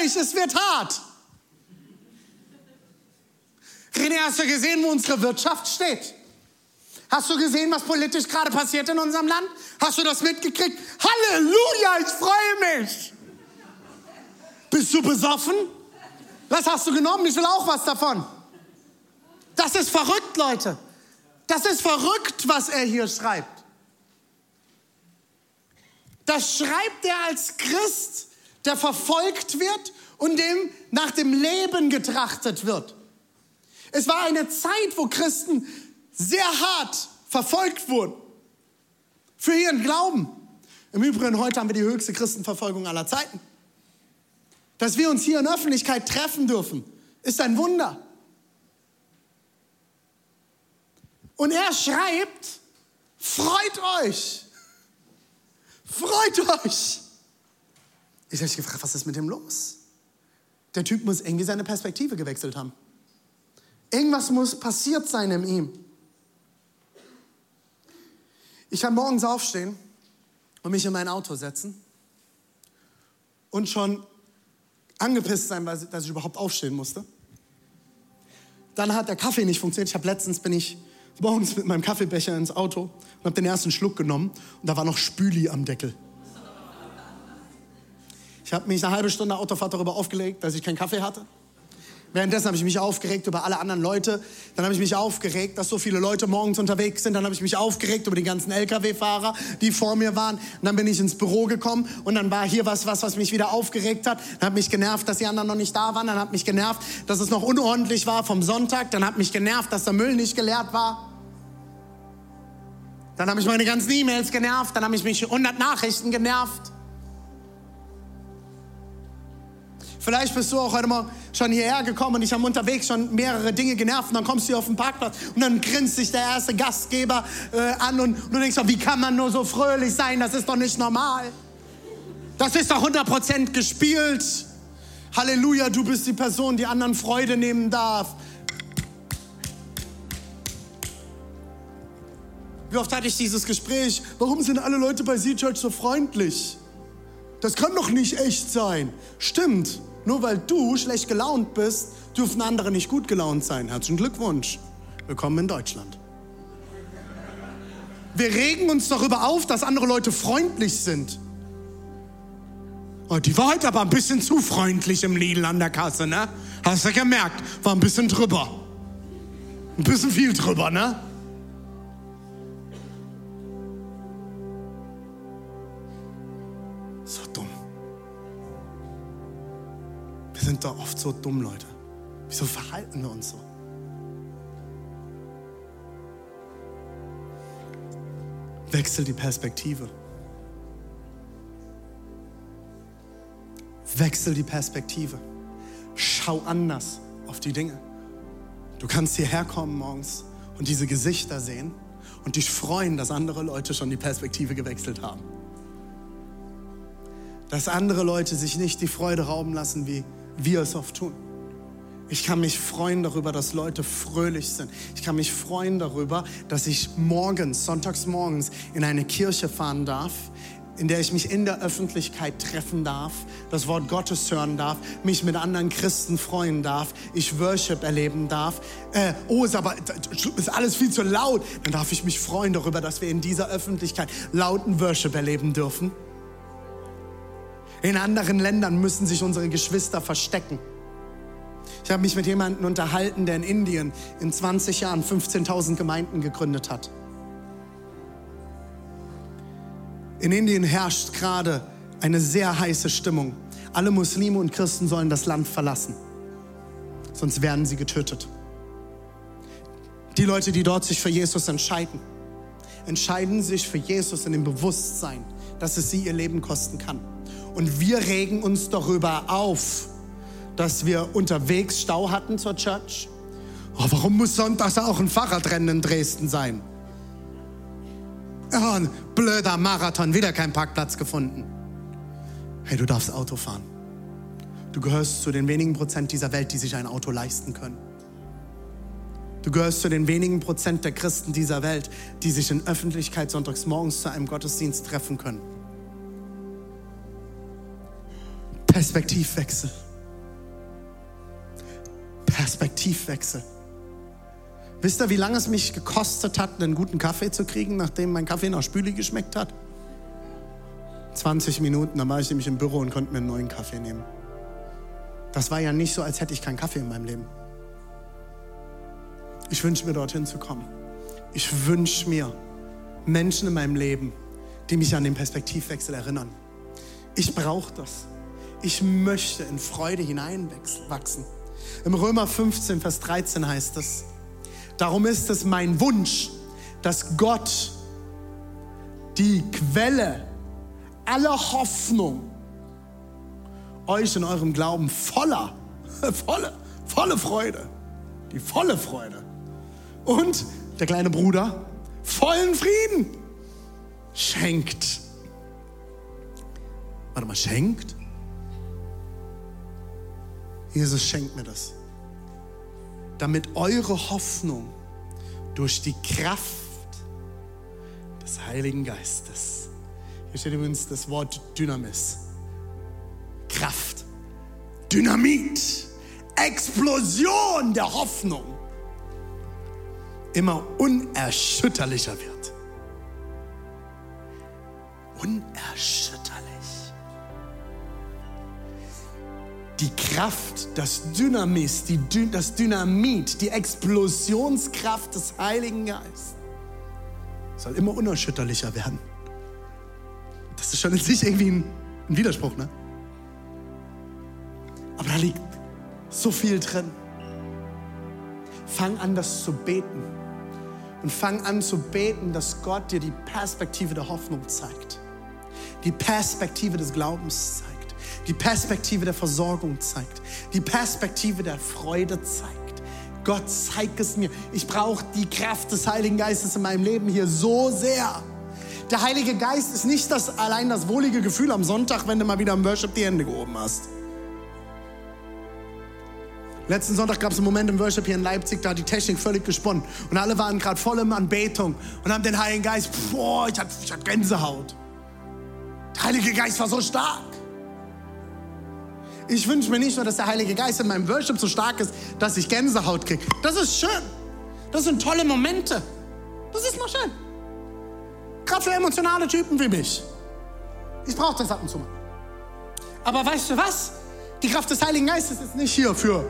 Speaker 2: euch, es wird hart. René, hast du gesehen, wo unsere Wirtschaft steht? Hast du gesehen, was politisch gerade passiert in unserem Land? Hast du das mitgekriegt? Halleluja, ich freue mich. Bist du besoffen? Was hast du genommen? Ich will auch was davon. Das ist verrückt, Leute. Das ist verrückt, was er hier schreibt. Das schreibt er als Christ, der verfolgt wird und dem nach dem Leben getrachtet wird. Es war eine Zeit, wo Christen sehr hart verfolgt wurden für ihren Glauben. Im Übrigen, heute haben wir die höchste Christenverfolgung aller Zeiten. Dass wir uns hier in Öffentlichkeit treffen dürfen, ist ein Wunder. Und er schreibt, freut euch, freut euch. Ich habe mich gefragt, was ist mit dem los? Der Typ muss irgendwie seine Perspektive gewechselt haben. Irgendwas muss passiert sein in ihm. Ich kann morgens aufstehen und mich in mein Auto setzen und schon angepisst sein, dass ich überhaupt aufstehen musste. Dann hat der Kaffee nicht funktioniert. Ich habe letztens bin ich morgens mit meinem Kaffeebecher ins Auto und habe den ersten Schluck genommen und da war noch Spüli am Deckel. Ich habe mich eine halbe Stunde Autofahrt darüber aufgelegt, dass ich keinen Kaffee hatte. Währenddessen habe ich mich aufgeregt über alle anderen Leute. Dann habe ich mich aufgeregt, dass so viele Leute morgens unterwegs sind. Dann habe ich mich aufgeregt über die ganzen Lkw-Fahrer, die vor mir waren. Und dann bin ich ins Büro gekommen und dann war hier was, was, was mich wieder aufgeregt hat. Dann hat mich genervt, dass die anderen noch nicht da waren. Dann hat mich genervt, dass es noch unordentlich war vom Sonntag. Dann hat mich genervt, dass der Müll nicht geleert war. Dann habe ich meine ganzen E-Mails genervt. Dann habe ich mich 100 Nachrichten genervt. Vielleicht bist du auch heute mal schon hierher gekommen und ich habe unterwegs schon mehrere Dinge genervt und dann kommst du hier auf den Parkplatz und dann grinst sich der erste Gastgeber äh, an und, und du denkst, doch, wie kann man nur so fröhlich sein? Das ist doch nicht normal. Das ist doch 100% gespielt. Halleluja, du bist die Person, die anderen Freude nehmen darf. Wie oft hatte ich dieses Gespräch? Warum sind alle Leute bei Z-Church so freundlich? Das kann doch nicht echt sein. Stimmt. Nur weil du schlecht gelaunt bist, dürfen andere nicht gut gelaunt sein. Herzlichen Glückwunsch. Willkommen in Deutschland. Wir regen uns darüber auf, dass andere Leute freundlich sind. Oh, die war heute aber ein bisschen zu freundlich im Lidl an der Kasse, ne? Hast du gemerkt? War ein bisschen drüber. Ein bisschen viel drüber, ne? Sind doch oft so dumm, Leute. Wieso verhalten wir uns so? Wechsel die Perspektive. Wechsel die Perspektive. Schau anders auf die Dinge. Du kannst hierher kommen morgens und diese Gesichter sehen und dich freuen, dass andere Leute schon die Perspektive gewechselt haben. Dass andere Leute sich nicht die Freude rauben lassen, wie wir es oft tun. Ich kann mich freuen darüber, dass Leute fröhlich sind. Ich kann mich freuen darüber, dass ich morgens, sonntags morgens in eine Kirche fahren darf, in der ich mich in der Öffentlichkeit treffen darf, das Wort Gottes hören darf, mich mit anderen Christen freuen darf, ich Worship erleben darf. Äh, oh, ist aber ist alles viel zu laut. Dann darf ich mich freuen darüber, dass wir in dieser Öffentlichkeit lauten Worship erleben dürfen. In anderen Ländern müssen sich unsere Geschwister verstecken. Ich habe mich mit jemandem unterhalten, der in Indien in 20 Jahren 15.000 Gemeinden gegründet hat. In Indien herrscht gerade eine sehr heiße Stimmung. Alle Muslime und Christen sollen das Land verlassen, sonst werden sie getötet. Die Leute, die dort sich für Jesus entscheiden, entscheiden sich für Jesus in dem Bewusstsein, dass es sie ihr Leben kosten kann. Und wir regen uns darüber auf, dass wir unterwegs Stau hatten zur Church. Oh, warum muss sonntags auch ein Fahrradrennen in Dresden sein? Ja, ein blöder Marathon, wieder kein Parkplatz gefunden. Hey, du darfst Auto fahren. Du gehörst zu den wenigen Prozent dieser Welt, die sich ein Auto leisten können. Du gehörst zu den wenigen Prozent der Christen dieser Welt, die sich in Öffentlichkeit sonntags morgens zu einem Gottesdienst treffen können. Perspektivwechsel. Perspektivwechsel. Wisst ihr, wie lange es mich gekostet hat, einen guten Kaffee zu kriegen, nachdem mein Kaffee nach Spüli geschmeckt hat? 20 Minuten, dann war ich nämlich im Büro und konnte mir einen neuen Kaffee nehmen. Das war ja nicht so, als hätte ich keinen Kaffee in meinem Leben. Ich wünsche mir dorthin zu kommen. Ich wünsche mir Menschen in meinem Leben, die mich an den Perspektivwechsel erinnern. Ich brauche das. Ich möchte in Freude hineinwachsen. Im Römer 15, Vers 13 heißt es, darum ist es mein Wunsch, dass Gott die Quelle aller Hoffnung euch in eurem Glauben voller, volle, volle Freude, die volle Freude und der kleine Bruder vollen Frieden schenkt. Warte mal, schenkt? Jesus schenkt mir das. Damit eure Hoffnung durch die Kraft des Heiligen Geistes, hier steht übrigens das Wort Dynamis, Kraft, Dynamit, Explosion der Hoffnung, immer unerschütterlicher wird. Unerschütterlich. Die Kraft, das Dynamis, die, das Dynamit, die Explosionskraft des Heiligen Geistes soll immer unerschütterlicher werden. Das ist schon in sich irgendwie ein, ein Widerspruch, ne? Aber da liegt so viel drin. Fang an, das zu beten. Und fang an zu beten, dass Gott dir die Perspektive der Hoffnung zeigt. Die Perspektive des Glaubens zeigt die Perspektive der Versorgung zeigt, die Perspektive der Freude zeigt. Gott, zeig es mir. Ich brauche die Kraft des Heiligen Geistes in meinem Leben hier so sehr. Der Heilige Geist ist nicht das, allein das wohlige Gefühl am Sonntag, wenn du mal wieder im Worship die Hände gehoben hast. Letzten Sonntag gab es einen Moment im Worship hier in Leipzig, da hat die Technik völlig gesponnen. Und alle waren gerade voll in Anbetung und haben den Heiligen Geist, boah, ich hatte, ich Gänsehaut. Der Heilige Geist war so stark. Ich wünsche mir nicht nur, dass der Heilige Geist in meinem Worship so stark ist, dass ich Gänsehaut kriege. Das ist schön. Das sind tolle Momente. Das ist noch schön. Gerade für emotionale Typen wie mich. Ich brauche das ab und zu mal. Aber weißt du was? Die Kraft des Heiligen Geistes ist nicht hier für,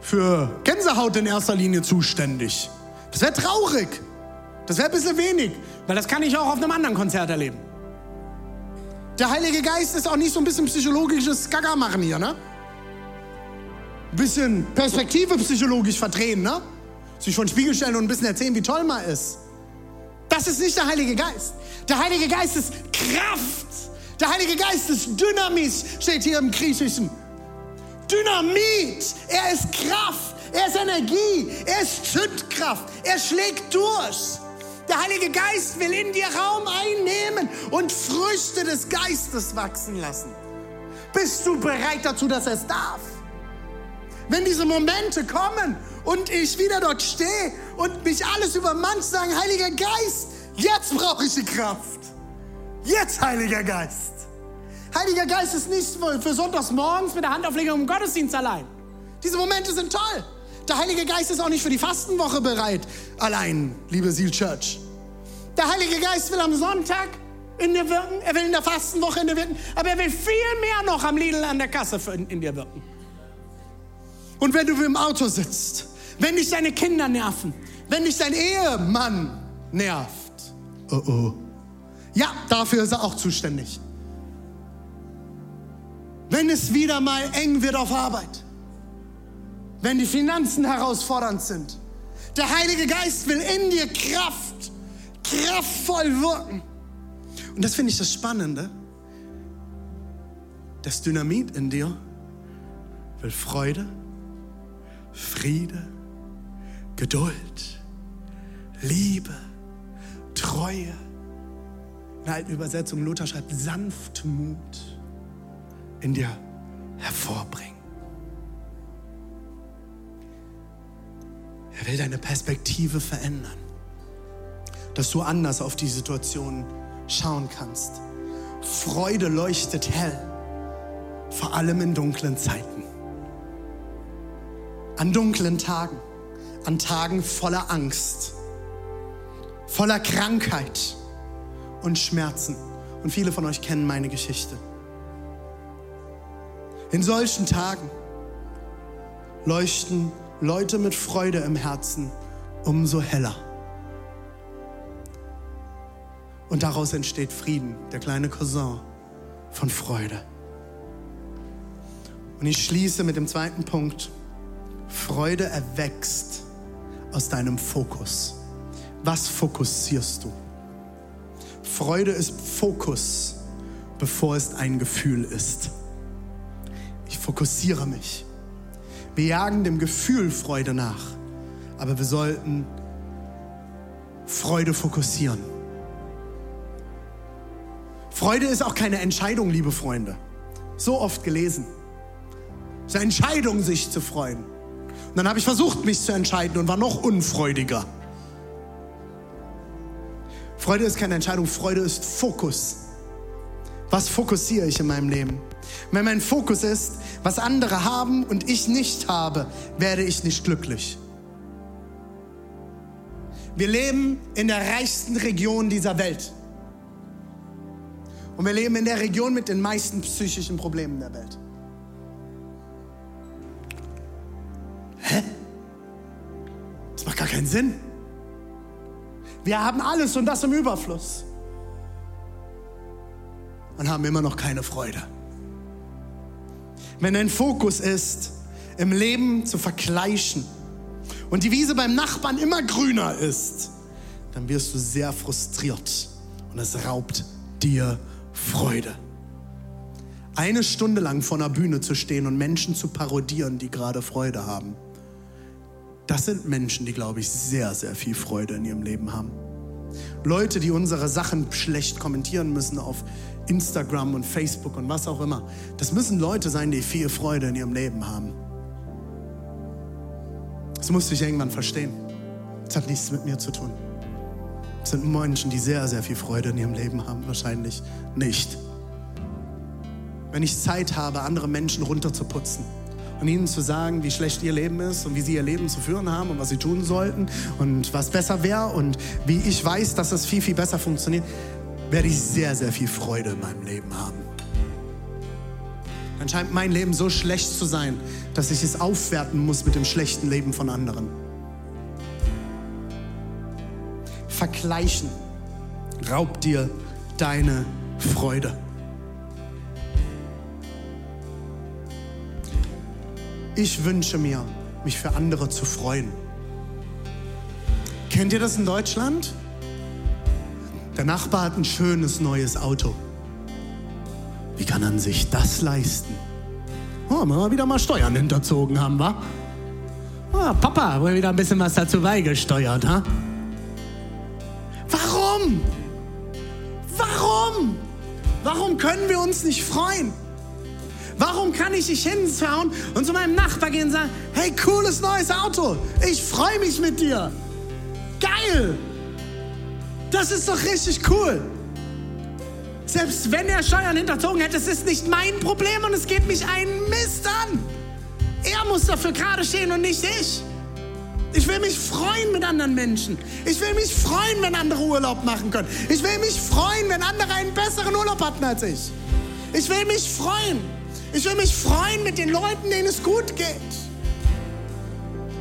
Speaker 2: für Gänsehaut in erster Linie zuständig. Das wäre traurig. Das wäre ein bisschen wenig, weil das kann ich auch auf einem anderen Konzert erleben. Der Heilige Geist ist auch nicht so ein bisschen psychologisches Gaga machen hier, ne? Ein bisschen Perspektive psychologisch verdrehen, ne? Sich vor den Spiegel stellen und ein bisschen erzählen, wie toll man ist. Das ist nicht der Heilige Geist. Der Heilige Geist ist Kraft. Der Heilige Geist ist Dynamis, steht hier im Griechischen. Dynamit. Er ist Kraft. Er ist Energie. Er ist Zündkraft. Er schlägt durch. Der Heilige Geist will in dir Raum einnehmen und Früchte des Geistes wachsen lassen. Bist du bereit dazu, dass er es darf? Wenn diese Momente kommen und ich wieder dort stehe und mich alles übermannt, sagen, Heiliger Geist, jetzt brauche ich die Kraft. Jetzt, Heiliger Geist. Heiliger Geist ist nicht für sonntags morgens mit der Handauflegung im Gottesdienst allein. Diese Momente sind toll. Der Heilige Geist ist auch nicht für die Fastenwoche bereit, allein, liebe Seal Church. Der Heilige Geist will am Sonntag in dir wirken, er will in der Fastenwoche in dir wirken, aber er will viel mehr noch am Lidl an der Kasse in, dir wirken. Und wenn du im Auto sitzt, wenn dich deine Kinder nerven, wenn dich dein Ehemann nervt, oh oh, ja, dafür ist er auch zuständig. Wenn es wieder mal eng wird auf Arbeit, wenn die Finanzen herausfordernd sind, Der Heilige Geist will in dir Kraft, kraftvoll wirken. Und das finde ich das Spannende. Das Dynamit in dir will Freude, Friede, Geduld, Liebe, Treue. In der alten Übersetzung, Luther schreibt, Sanftmut in dir hervorbringen. Er will deine Perspektive verändern, dass du anders auf die Situation schauen kannst. Freude leuchtet hell, vor allem in dunklen Zeiten. An dunklen Tagen, an Tagen voller Angst, voller Krankheit und Schmerzen. Und viele von euch kennen meine Geschichte. In solchen Tagen leuchten Leute mit Freude im Herzen umso heller. Und daraus entsteht Frieden, der kleine Cousin von Freude. Und ich schließe mit dem zweiten Punkt. Freude erwächst aus deinem Fokus. Was fokussierst du? Freude ist Fokus, bevor es ein Gefühl ist. Ich fokussiere mich. Wir jagen dem Gefühl Freude nach, aber wir sollten Freude fokussieren. Freude ist auch keine Entscheidung, liebe Freunde. So oft gelesen. Es ist eine Entscheidung, sich zu freuen. Und dann habe ich versucht, mich zu entscheiden und war noch unfreudiger. Freude ist keine Entscheidung, Freude ist Fokus. Was fokussiere ich in meinem Leben? Wenn mein Fokus ist, was andere haben und ich nicht habe, werde ich nicht glücklich. Wir leben in der reichsten Region dieser Welt. Und wir leben in der Region mit den meisten psychischen Problemen der Welt. Hä? Das macht gar keinen Sinn. Wir haben alles und das im Überfluss. Und haben immer noch keine Freude. Wenn dein Fokus ist, im Leben zu vergleichen und die Wiese beim Nachbarn immer grüner ist, dann wirst du sehr frustriert und es raubt dir Freude. Eine Stunde lang vor einer Bühne zu stehen und Menschen zu parodieren, die gerade Freude haben, das sind Menschen, die, glaube ich, sehr, sehr viel Freude in ihrem Leben haben. Leute, die unsere Sachen schlecht kommentieren müssen auf Instagram und Facebook und was auch immer. Das müssen Leute sein, die viel Freude in ihrem Leben haben. Das musste ich irgendwann verstehen. Das hat nichts mit mir zu tun. Das sind Menschen, die sehr, sehr viel Freude in ihrem Leben haben. Wahrscheinlich nicht. Wenn ich Zeit habe, andere Menschen runterzuputzen und ihnen zu sagen, wie schlecht ihr Leben ist und wie sie ihr Leben zu führen haben und was sie tun sollten und was besser wäre und wie ich weiß, dass es viel, viel besser funktioniert, werde ich sehr, sehr viel Freude in meinem Leben haben. Dann scheint mein Leben so schlecht zu sein, dass ich es aufwerten muss mit dem schlechten Leben von anderen. Vergleichen raubt dir deine Freude. Ich wünsche mir, mich für andere zu freuen. Kennt ihr das in Deutschland? Der Nachbar hat ein schönes neues Auto. Wie kann man sich das leisten? Oh, mal wieder mal Steuern hinterzogen haben, wa? Oh, Papa, wohl wieder ein bisschen was dazu beigesteuert, ha? Warum? Warum? Warum können wir uns nicht freuen? Warum kann ich nicht hinschauen und zu meinem Nachbar gehen und sagen, hey, cooles neues Auto, ich freue mich mit dir. Geil! Das ist doch richtig cool. Selbst wenn er Steuern hinterzogen hätte, es ist nicht mein Problem und es geht mich einen Mist an. Er muss dafür gerade stehen und nicht ich. Ich will mich freuen mit anderen Menschen. Ich will mich freuen, wenn andere Urlaub machen können. Ich will mich freuen, wenn andere einen besseren Urlaub hatten als ich. Ich will mich freuen. Ich will mich freuen mit den Leuten, denen es gut geht.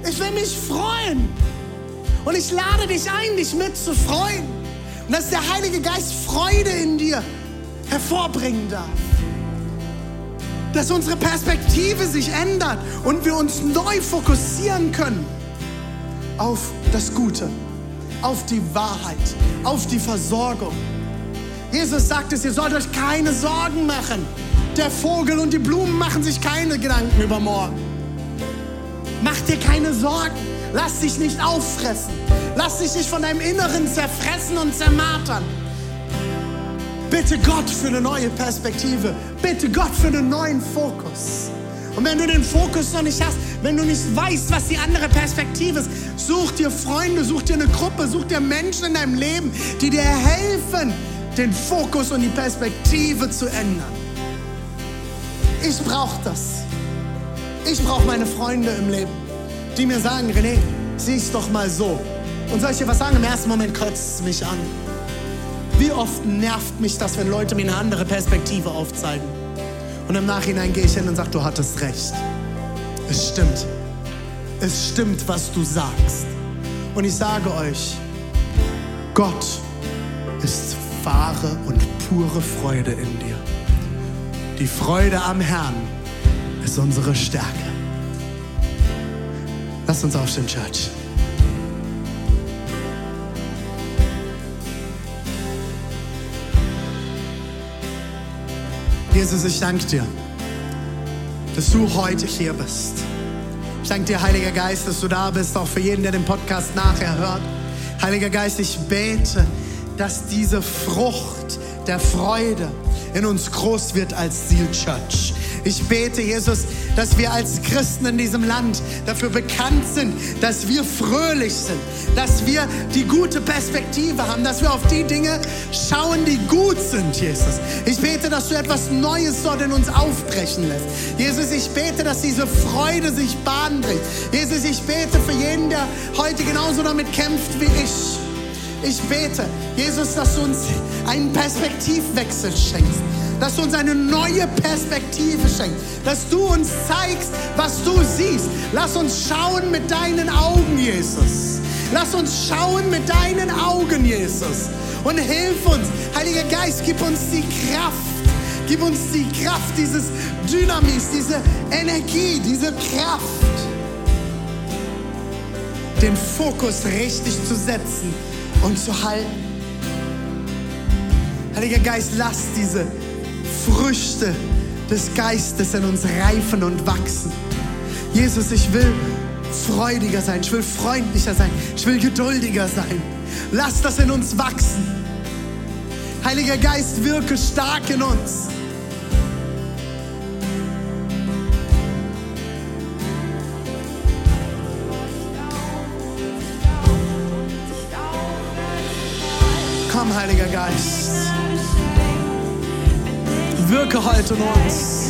Speaker 2: Ich will mich freuen. Und ich lade dich ein, dich mit zu freuen. Und dass der Heilige Geist Freude in dir hervorbringen darf. Dass unsere Perspektive sich ändert und wir uns neu fokussieren können auf das Gute, auf die Wahrheit, auf die Versorgung. Jesus sagt es, ihr sollt euch keine Sorgen machen. Der Vogel und die Blumen machen sich keine Gedanken über morgen. Mach dir keine Sorgen. Lass dich nicht auffressen. Lass dich nicht von deinem Inneren zerfressen und zermartern. Bitte Gott für eine neue Perspektive. Bitte Gott für einen neuen Fokus. Und wenn du den Fokus noch nicht hast, wenn du nicht weißt, was die andere Perspektive ist, such dir Freunde, such dir eine Gruppe, such dir Menschen in deinem Leben, die dir helfen, den Fokus und die Perspektive zu ändern. Ich brauche das. Ich brauche meine Freunde im Leben, die mir sagen, René, sieh's doch mal so. Und soll ich dir was sagen? Im ersten Moment kotzt es mich an. Wie oft nervt mich das, wenn Leute mir eine andere Perspektive aufzeigen? Und im Nachhinein gehe ich hin und sage, du hattest recht. Es stimmt. Es stimmt, was du sagst. Und ich sage euch, Gott ist wahre und pure Freude in dir. Die Freude am Herrn ist unsere Stärke. Lass uns aufstehen, Church. Jesus, ich danke dir, dass du heute hier bist. Ich danke dir, Heiliger Geist, dass du da bist, auch für jeden, der den Podcast nachher hört. Heiliger Geist, ich bete, dass diese Frucht der Freude in uns groß wird als Seal Church. Ich bete, Jesus, dass wir als Christen in diesem Land dafür bekannt sind, dass wir fröhlich sind, dass wir die gute Perspektive haben, dass wir auf die Dinge schauen, die gut sind, Jesus. Ich bete, dass du etwas Neues dort in uns aufbrechen lässt. Jesus, ich bete, dass diese Freude sich Bahn bricht. Jesus, ich bete für jeden, der heute genauso damit kämpft wie ich. Ich bete, Jesus, dass du uns einen Perspektivwechsel schenkst dass du uns eine neue Perspektive schenkst, dass du uns zeigst, was du siehst. Lass uns schauen mit deinen Augen, Jesus. Lass uns schauen mit deinen Augen, Jesus. Und hilf uns, Heiliger Geist, gib uns die Kraft. Gib uns die Kraft, dieses Dynamis, diese Energie, diese Kraft, den Fokus richtig zu setzen und zu halten. Heiliger Geist, lass diese Früchte des Geistes in uns reifen und wachsen. Jesus, ich will freudiger sein, ich will freundlicher sein, ich will geduldiger sein. Lass das in uns wachsen. Heiliger Geist, wirke stark in uns. Komm, Heiliger Geist wirke heute in uns.